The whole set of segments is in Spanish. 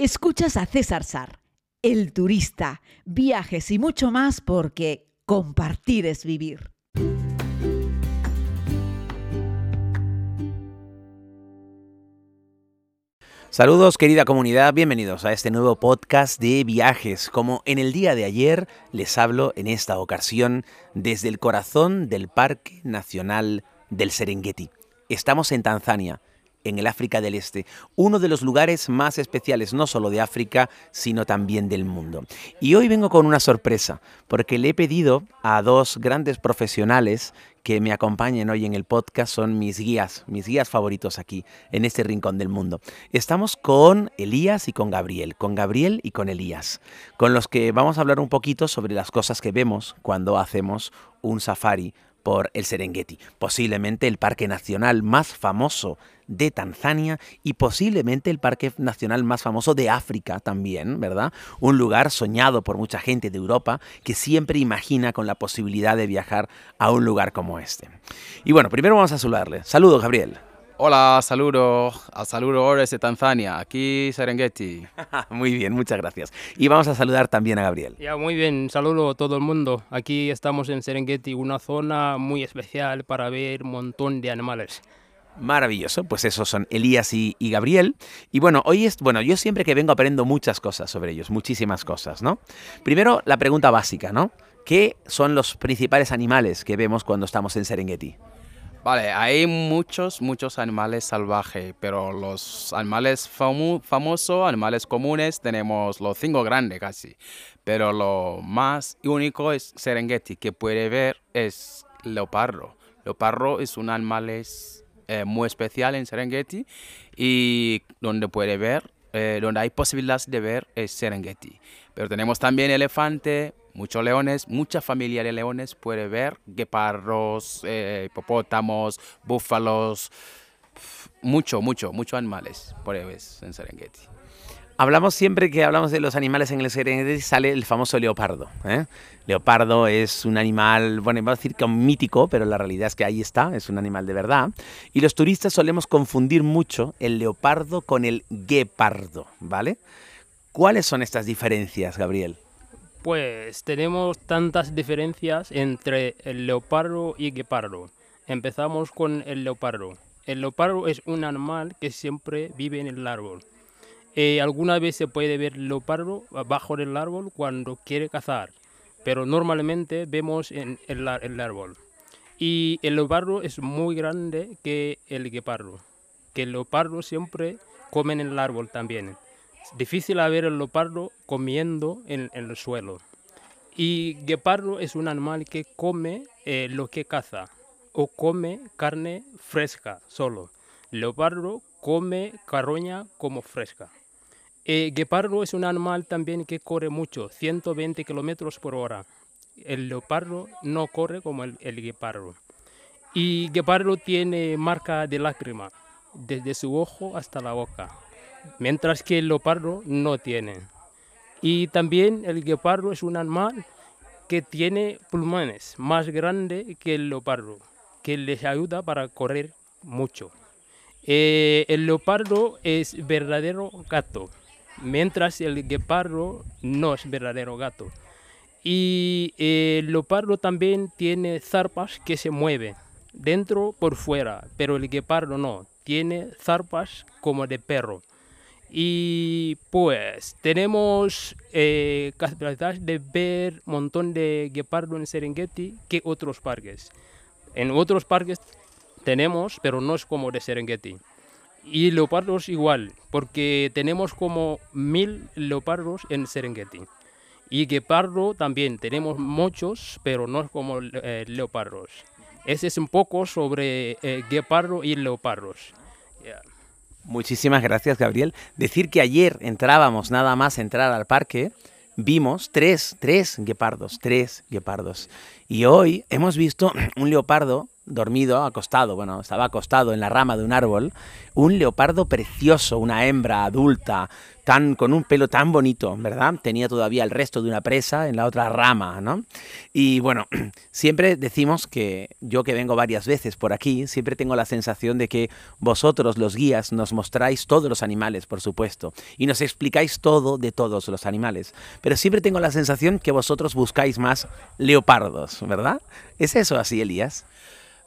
Escuchas a César Sar, el turista, viajes y mucho más porque compartir es vivir. Saludos querida comunidad, bienvenidos a este nuevo podcast de viajes. Como en el día de ayer les hablo en esta ocasión desde el corazón del Parque Nacional del Serengeti. Estamos en Tanzania, en el África del Este, uno de los lugares más especiales no solo de África, sino también del mundo. Y hoy vengo con una sorpresa, porque le he pedido a dos grandes profesionales que me acompañen hoy en el podcast, son mis guías, mis guías favoritos aquí, en este rincón del mundo. Estamos con Elías y con Gabriel, con Gabriel y con Elías, con los que vamos a hablar un poquito sobre las cosas que vemos cuando hacemos un safari por el Serengeti, posiblemente el parque nacional más famoso de Tanzania y posiblemente el parque nacional más famoso de África también, ¿verdad? Un lugar soñado por mucha gente de Europa que siempre imagina con la posibilidad de viajar a un lugar como este. Y bueno, primero vamos a saludarle. Saludos, Gabriel. Hola, saludo, saludo ahora de Tanzania, aquí Serengeti. muy bien, muchas gracias. Y vamos a saludar también a Gabriel. Ya, muy bien, saludo a todo el mundo. Aquí estamos en Serengeti, una zona muy especial para ver un montón de animales. Maravilloso, pues esos son Elías y, y, Gabriel. Y bueno, hoy es, bueno, yo siempre que vengo aprendo muchas cosas sobre ellos, muchísimas cosas, ¿no? Primero, la pregunta básica, ¿no? ¿Qué son los principales animales que vemos cuando estamos en Serengeti? Vale, hay muchos, muchos animales salvajes, pero los animales famosos, animales comunes, tenemos los cinco grandes casi. Pero lo más único es Serengeti, que puede ver es leopardo. Leopardo es un animal eh, muy especial en Serengeti y donde puede ver, eh, donde hay posibilidades de ver es Serengeti. Pero tenemos también elefante, muchos leones, mucha familia de leones puede ver, guepardos, eh, hipopótamos, búfalos, mucho, mucho, muchos animales por vez en Serengeti. Hablamos siempre que hablamos de los animales en el Serengeti, sale el famoso leopardo. ¿eh? Leopardo es un animal, bueno, iba a decir que un mítico, pero la realidad es que ahí está, es un animal de verdad. Y los turistas solemos confundir mucho el leopardo con el guepardo, ¿vale? ¿Cuáles son estas diferencias, Gabriel? Pues tenemos tantas diferencias entre el leopardo y el guepardo. Empezamos con el leopardo. El leopardo es un animal que siempre vive en el árbol. Eh, alguna vez se puede ver el leopardo abajo del árbol cuando quiere cazar, pero normalmente vemos en el, el árbol. Y el leopardo es muy grande que el guepardo, que el leopardo siempre come en el árbol también. Difícil ver el leopardo comiendo en, el suelo. Y guepardo es un animal que come eh, lo que caza o come carne fresca solo. Leopardo come carroña como fresca. El guepardo es un animal también que corre mucho, 120 kilómetros por hora. El leopardo no corre como el, el guepardo. Y guepardo tiene marca de lágrima, desde su ojo hasta la boca, mientras que el leopardo no tiene. Y también el guepardo es un animal que tiene pulmones más grandes que el leopardo, que les ayuda para correr mucho. Eh, el leopardo es verdadero gato mientras el guepardo no es verdadero gato. Y el leopardo también tiene zarpas que se mueven, dentro por fuera, pero el guepardo no, tiene zarpas como de perro. Y pues tenemos eh, de ver un montón de guepardo en Serengeti que otros parques. En otros parques tenemos, pero no es como de Serengeti. Y leopardos igual, porque tenemos como mil leopardos en Serengeti. Y guepardo también, tenemos muchos, pero no es como eh, leopardos. Ese es un poco sobre eh, guepardo y leopardos. Yeah. Muchísimas gracias, Gabriel. Decir que ayer entrábamos, nada más entrar al parque, vimos tres, tres guepardos, tres guepardos. Y hoy hemos visto un leopardo dormido, acostado, bueno, estaba acostado en la rama de un árbol, un leopardo precioso, una hembra adulta, tan, con un pelo tan bonito, ¿verdad? Tenía todavía el resto de una presa en la otra rama, ¿no? Y bueno, siempre decimos que yo que vengo varias veces por aquí, siempre tengo la sensación de que vosotros, los guías, nos mostráis todos los animales, por supuesto, y nos explicáis todo de todos los animales. Pero siempre tengo la sensación que vosotros buscáis más leopardos, ¿verdad? ¿Es eso así, Elías?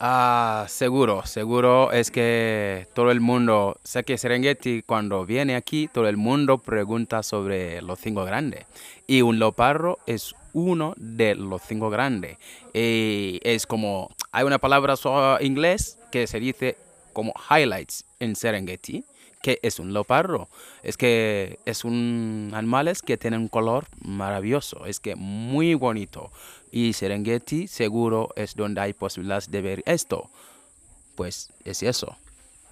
Ah, seguro, seguro es que todo el mundo, sé que Serengeti cuando viene aquí, todo el mundo pregunta sobre los cinco grandes. Y un leopardo es uno de los cinco grandes. Y es como, hay una palabra en inglés que se dice como highlights en Serengeti, que es un leopardo. Es que es un animal que tiene un color maravilloso, es que muy bonito y Serengeti seguro es donde hay posibilidades de ver esto. Pues es eso.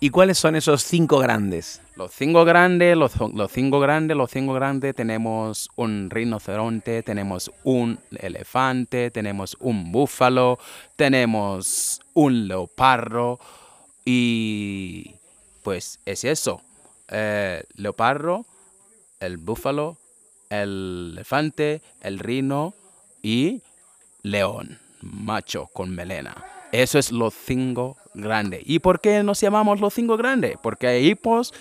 ¿Y cuáles son esos cinco grandes? Los cinco grandes, los, los, cinco grandes, los cinco grandes, tenemos un rinoceronte, tenemos un elefante, tenemos un búfalo, tenemos un leopardo y pues es eso. Eh, leopardo, el búfalo, el elefante, el rino y león, macho con melena. Eso es los cinco grandes. ¿Y por qué nos llamamos los cinco grandes? Porque hipos,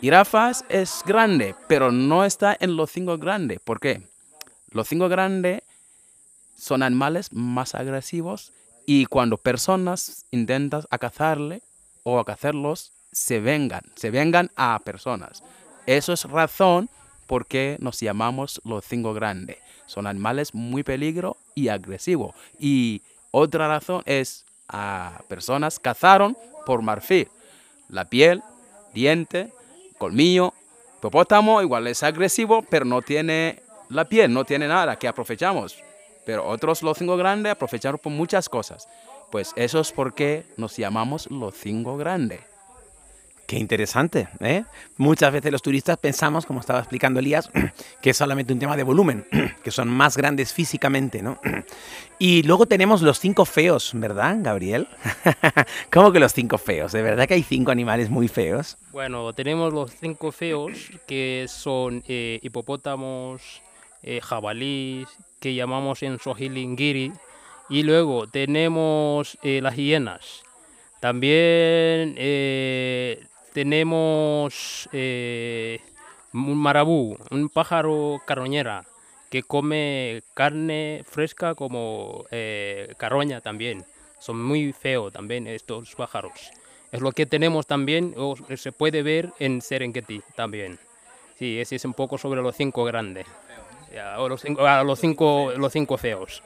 jirafas es grande, pero no está en los cinco grandes. ¿Por qué? Los cinco grandes son animales más agresivos y cuando personas intentan cazarle o cazarlos, se vengan, se vengan a personas. Eso es razón por qué nos llamamos los cinco grandes. Son animales muy peligro y agresivos. Y otra razón es a personas cazaron por marfil. La piel, diente, colmillo. Hipopótamo igual es agresivo, pero no tiene la piel, no tiene nada que aprovechamos. Pero otros los cinco grandes aprovecharon por muchas cosas. Pues eso es porque nos llamamos los cinco grandes. Qué interesante, ¿eh? Muchas veces los turistas pensamos, como estaba explicando Elías, que es solamente un tema de volumen, que son más grandes físicamente, ¿no? Y luego tenemos los cinco feos, ¿verdad, Gabriel? ¿Cómo que los cinco feos? ¿De verdad que hay cinco animales muy feos? Bueno, tenemos los cinco feos, que son eh, hipopótamos, eh, jabalís, que llamamos en Swahili y luego tenemos eh, las hienas. También tenemos eh, un marabú, un pájaro carroñera que come carne fresca como eh, carroña también. Son muy feos también estos pájaros. Es lo que tenemos también, o se puede ver en Serengeti también. Sí, ese es un poco sobre los cinco grandes. ah, los cinco, los cinco feos.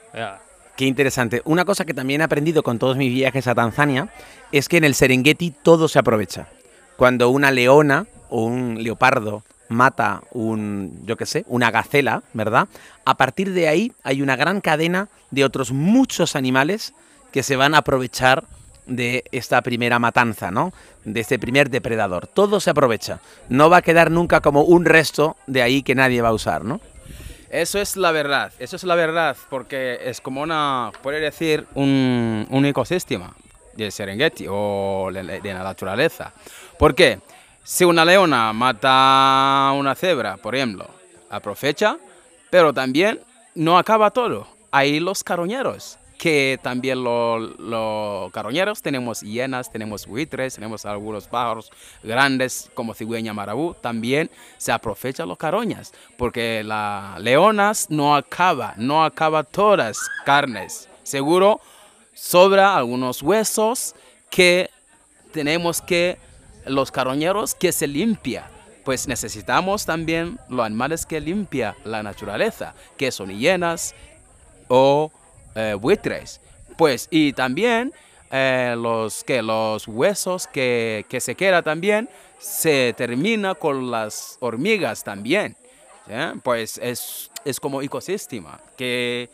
Qué interesante. Una cosa que también he aprendido con todos mis viajes a Tanzania es que en el Serengeti todo se aprovecha cuando una leona o un leopardo mata un, yo qué sé, una gacela, ¿verdad? A partir de ahí hay una gran cadena de otros muchos animales que se van a aprovechar de esta primera matanza, ¿no? De este primer depredador. Todo se aprovecha. No va a quedar nunca como un resto de ahí que nadie va a usar, ¿no? Eso es la verdad, eso es la verdad, porque es como una, puede decir, un, un ecosistema del Serengeti o de la naturaleza. ¿Por qué? Si una leona mata una cebra, por ejemplo, aprovecha, pero también no acaba todo. Hay los carroñeros, que también los, carroñeros tenemos hienas, tenemos buitres, tenemos algunos pájaros grandes como cigüeña marabú, también se aprovechan los carroñas, porque las leonas no acaba, no acaba todas carnes. Seguro sobra algunos huesos que tenemos que, los carroñeros, que se limpia. Pues necesitamos también los animales que limpia la naturaleza, que son hienas o eh, buitres. Pues, y también eh, los, que los huesos que, que se queda también se termina con las hormigas también. Pues es, es como ecosistema, que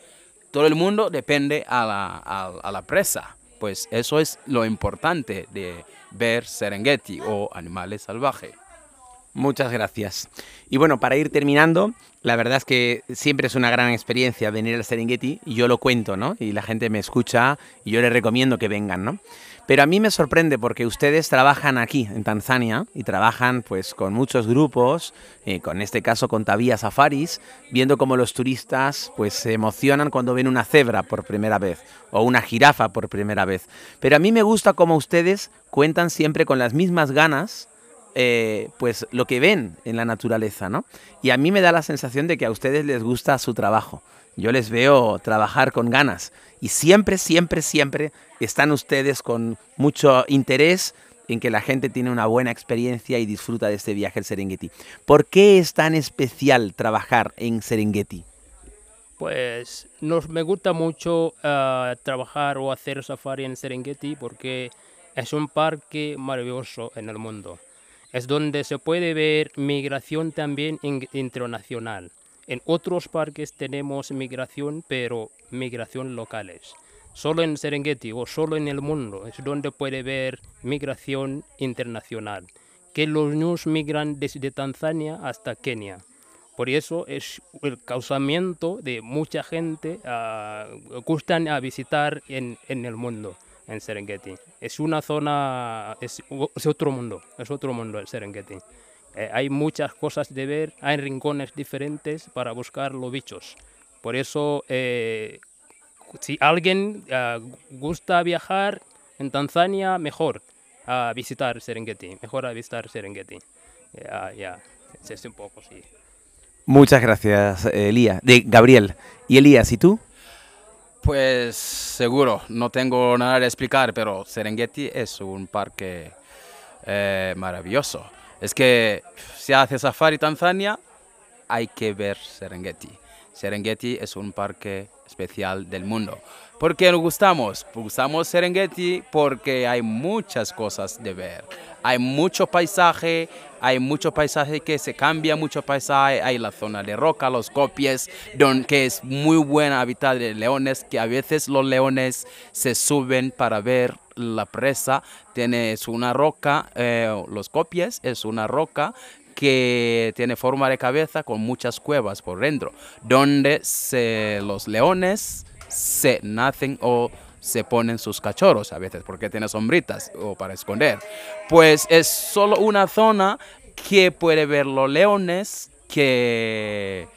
todo el mundo depende a la, a, la presa. Pues eso es lo importante de ver Serengeti o animales salvajes. Muchas gracias. Y bueno, para ir terminando, la verdad es que siempre es una gran experiencia venir al Serengeti y yo lo cuento, ¿no? Y la gente me escucha y yo les recomiendo que vengan, ¿no? Pero a mí me sorprende porque ustedes trabajan aquí, en Tanzania, y trabajan pues con muchos grupos, eh, con este caso con Tabía Safaris, viendo cómo los turistas pues se emocionan cuando ven una cebra por primera vez o una jirafa por primera vez. Pero a mí me gusta cómo ustedes cuentan siempre con las mismas ganas eh, pues lo que ven en la naturaleza, ¿no? Y a mí me da la sensación de que a ustedes les gusta su trabajo. Yo les veo trabajar con ganas y siempre, siempre, siempre están ustedes con mucho interés en que la gente tiene una buena experiencia y disfruta de este viaje al Serengeti. ¿Por qué es tan especial trabajar en Serengeti? Pues me gusta mucho ah, trabajar o hacer safari en Serengeti porque es un parque maravilloso en el mundo es donde se puede ver migración también internacional. En otros parques tenemos migración, pero migración locales. Solo en Serengeti o solo en el mundo es donde puede ver migración internacional, que los niños migran desde Tanzania hasta Kenia. Por eso es el causamiento de mucha gente uh, gustan a visitar en, en el mundo en Serengeti. Es una zona, es, otro mundo, es otro mundo el Serengeti. Eh, hay muchas cosas de ver, hay rincones diferentes para buscar los bichos. Por eso, eh, si alguien uh, gusta viajar en Tanzania, mejor a visitar Serengeti, mejor a visitar Serengeti. Ya, ya, es un poco, sí. Muchas gracias, Elías. De Gabriel. ¿Y Elías, y tú? Pues seguro, no tengo nada que explicar, pero Serengeti es un parque eh, maravilloso. Es que si hace safari Tanzania, hay que ver Serengeti. Serengeti es un parque especial del mundo. ¿Por qué nos gustamos? Gustamos Serengeti porque hay muchas cosas de ver. Hay mucho paisaje, hay mucho paisaje que se cambia, mucho paisaje, hay la zona de roca, los copies, donde, que es muy buena hábitat de leones, que a veces los leones se suben para ver la presa. Tienes una roca, eh, los copies es una roca que tiene forma de cabeza con muchas cuevas por dentro, donde se, los leones se nacen o se ponen sus cachorros a veces porque tiene sombritas o para esconder. Pues es solo una zona que puede ver los leones que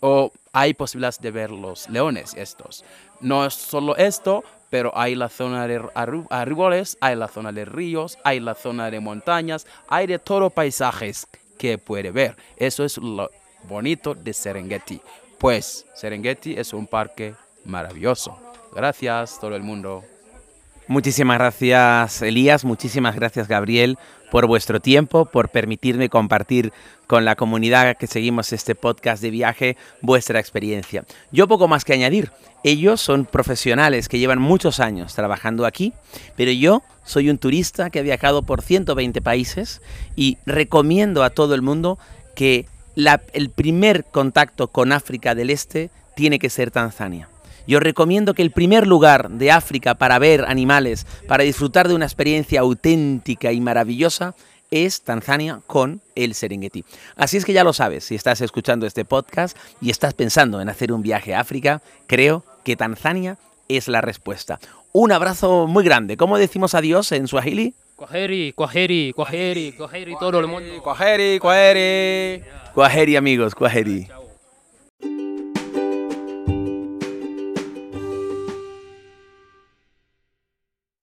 o hay posibilidades de ver los leones estos. No es solo esto, pero hay la zona de árboles, hay la zona de ríos, hay la zona de montañas, hay de todo paisajes que puede ver. Eso es lo bonito de Serengeti. Pues Serengeti es un parque maravilloso. Gracias todo el mundo. Muchísimas gracias Elías, muchísimas gracias Gabriel por vuestro tiempo, por permitirme compartir con la comunidad que seguimos este podcast de viaje vuestra experiencia. Yo poco más que añadir, ellos son profesionales que llevan muchos años trabajando aquí, pero yo soy un turista que ha viajado por 120 países y recomiendo a todo el mundo que el primer contacto con África del Este tiene que ser Tanzania. Yo recomiendo que el primer lugar de África para ver animales, para disfrutar de una experiencia auténtica y maravillosa, es Tanzania con el Serengeti. Así es que ya lo sabes, si estás escuchando este podcast y estás pensando en hacer un viaje a África, creo que Tanzania es la respuesta. Un abrazo muy grande. ¿Cómo decimos adiós en Swahili? Kwaheri, kwaheri, kwaheri, kwaheri todo el mundo. Kwaheri, kwaheri. Kwaheri amigos, kwaheri.